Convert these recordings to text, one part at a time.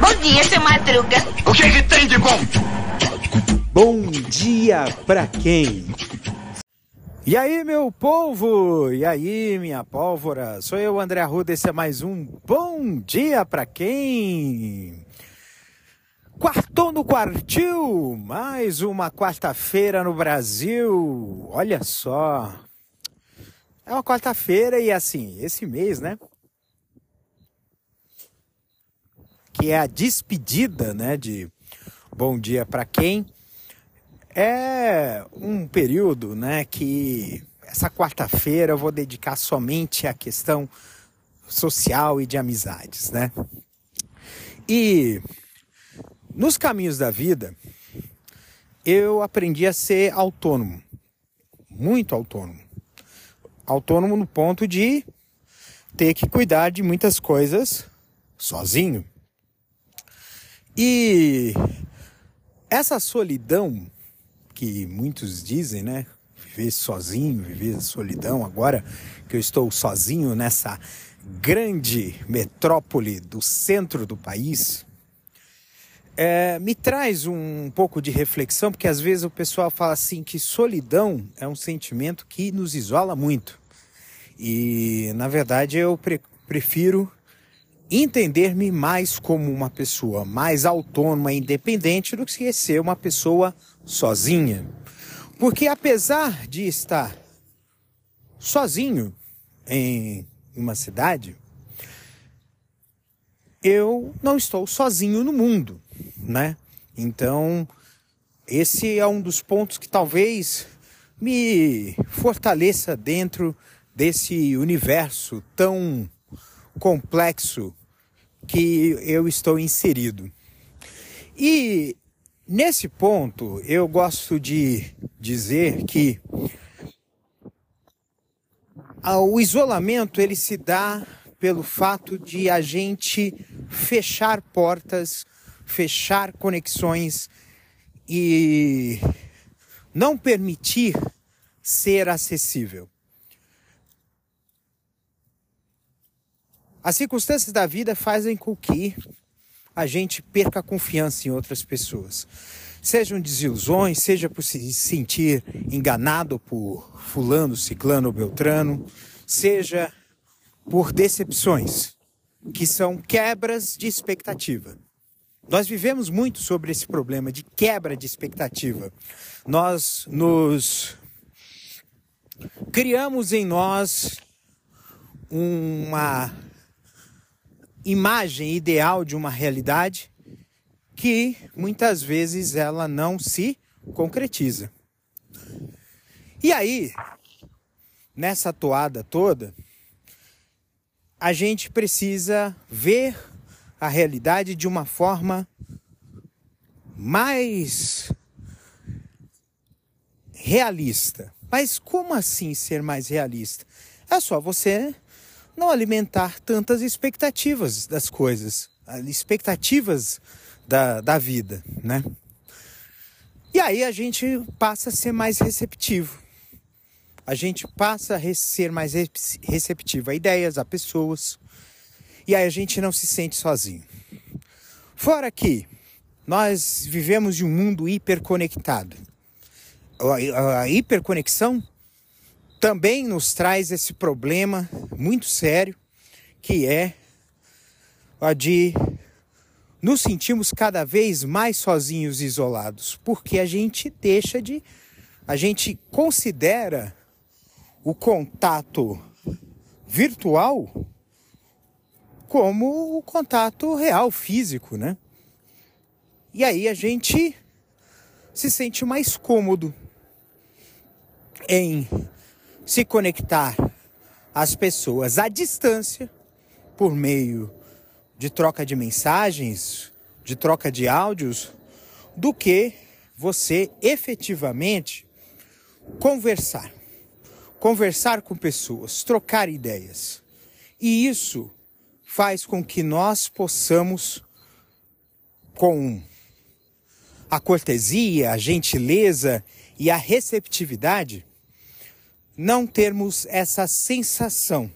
Bom dia, seu Madruga. O que, que tem de bom? Bom dia pra quem? E aí, meu povo? E aí, minha pólvora? Sou eu, André Arruda, esse é mais um Bom Dia Pra Quem? Quartou no quartil, mais uma quarta-feira no Brasil. Olha só. É uma quarta-feira e assim, esse mês, né? Que é a despedida, né, de Bom Dia Pra Quem? É um período, né, que essa quarta-feira eu vou dedicar somente à questão social e de amizades, né? E nos caminhos da vida, eu aprendi a ser autônomo, muito autônomo. Autônomo no ponto de ter que cuidar de muitas coisas sozinho. E essa solidão que muitos dizem, né? Viver sozinho, viver solidão. Agora que eu estou sozinho nessa grande metrópole do centro do país, é, me traz um pouco de reflexão, porque às vezes o pessoal fala assim que solidão é um sentimento que nos isola muito. E na verdade eu pre prefiro entender-me mais como uma pessoa mais autônoma e independente do que ser uma pessoa sozinha. Porque apesar de estar sozinho em uma cidade, eu não estou sozinho no mundo, né? Então, esse é um dos pontos que talvez me fortaleça dentro desse universo tão complexo que eu estou inserido. E nesse ponto, eu gosto de dizer que o isolamento ele se dá pelo fato de a gente fechar portas, fechar conexões e não permitir ser acessível. As circunstâncias da vida fazem com que a gente perca a confiança em outras pessoas. Sejam desilusões, seja por se sentir enganado por fulano, ciclano ou beltrano, seja por decepções, que são quebras de expectativa. Nós vivemos muito sobre esse problema de quebra de expectativa. Nós nos criamos em nós uma imagem ideal de uma realidade que muitas vezes ela não se concretiza. E aí, nessa toada toda, a gente precisa ver a realidade de uma forma mais realista. Mas como assim ser mais realista? É só você não alimentar tantas expectativas das coisas, expectativas da, da vida, né? E aí a gente passa a ser mais receptivo. A gente passa a ser mais receptivo a ideias, a pessoas. E aí a gente não se sente sozinho. Fora que nós vivemos de um mundo hiperconectado. A, hiperconexão também nos traz esse problema muito sério, que é a de nos sentimos cada vez mais sozinhos e isolados, porque a gente deixa de. A gente considera o contato virtual como o contato real, físico, né? E aí a gente se sente mais cômodo em se conectar às pessoas à distância por meio de troca de mensagens, de troca de áudios, do que você efetivamente conversar. Conversar com pessoas, trocar ideias. E isso faz com que nós possamos, com a cortesia, a gentileza e a receptividade, não termos essa sensação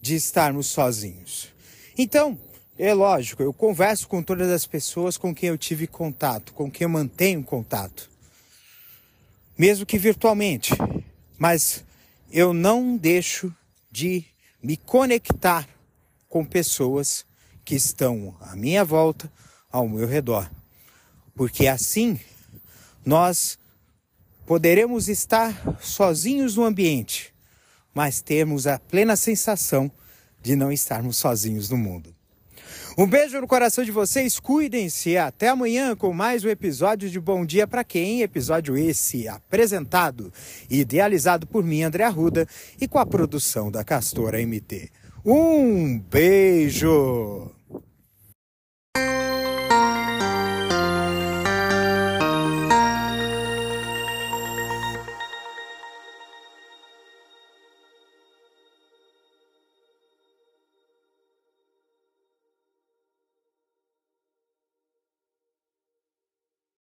de estarmos sozinhos. Então, é lógico, eu converso com todas as pessoas com quem eu tive contato, com quem eu mantenho contato, mesmo que virtualmente, mas eu não deixo de me conectar com pessoas que estão à minha volta, ao meu redor. Porque assim nós poderemos estar sozinhos no ambiente, mas termos a plena sensação de não estarmos sozinhos no mundo. Um beijo no coração de vocês, cuidem-se. Até amanhã com mais um episódio de Bom Dia para Quem? Episódio esse apresentado e idealizado por mim, André Arruda, e com a produção da Castora MT. Um beijo!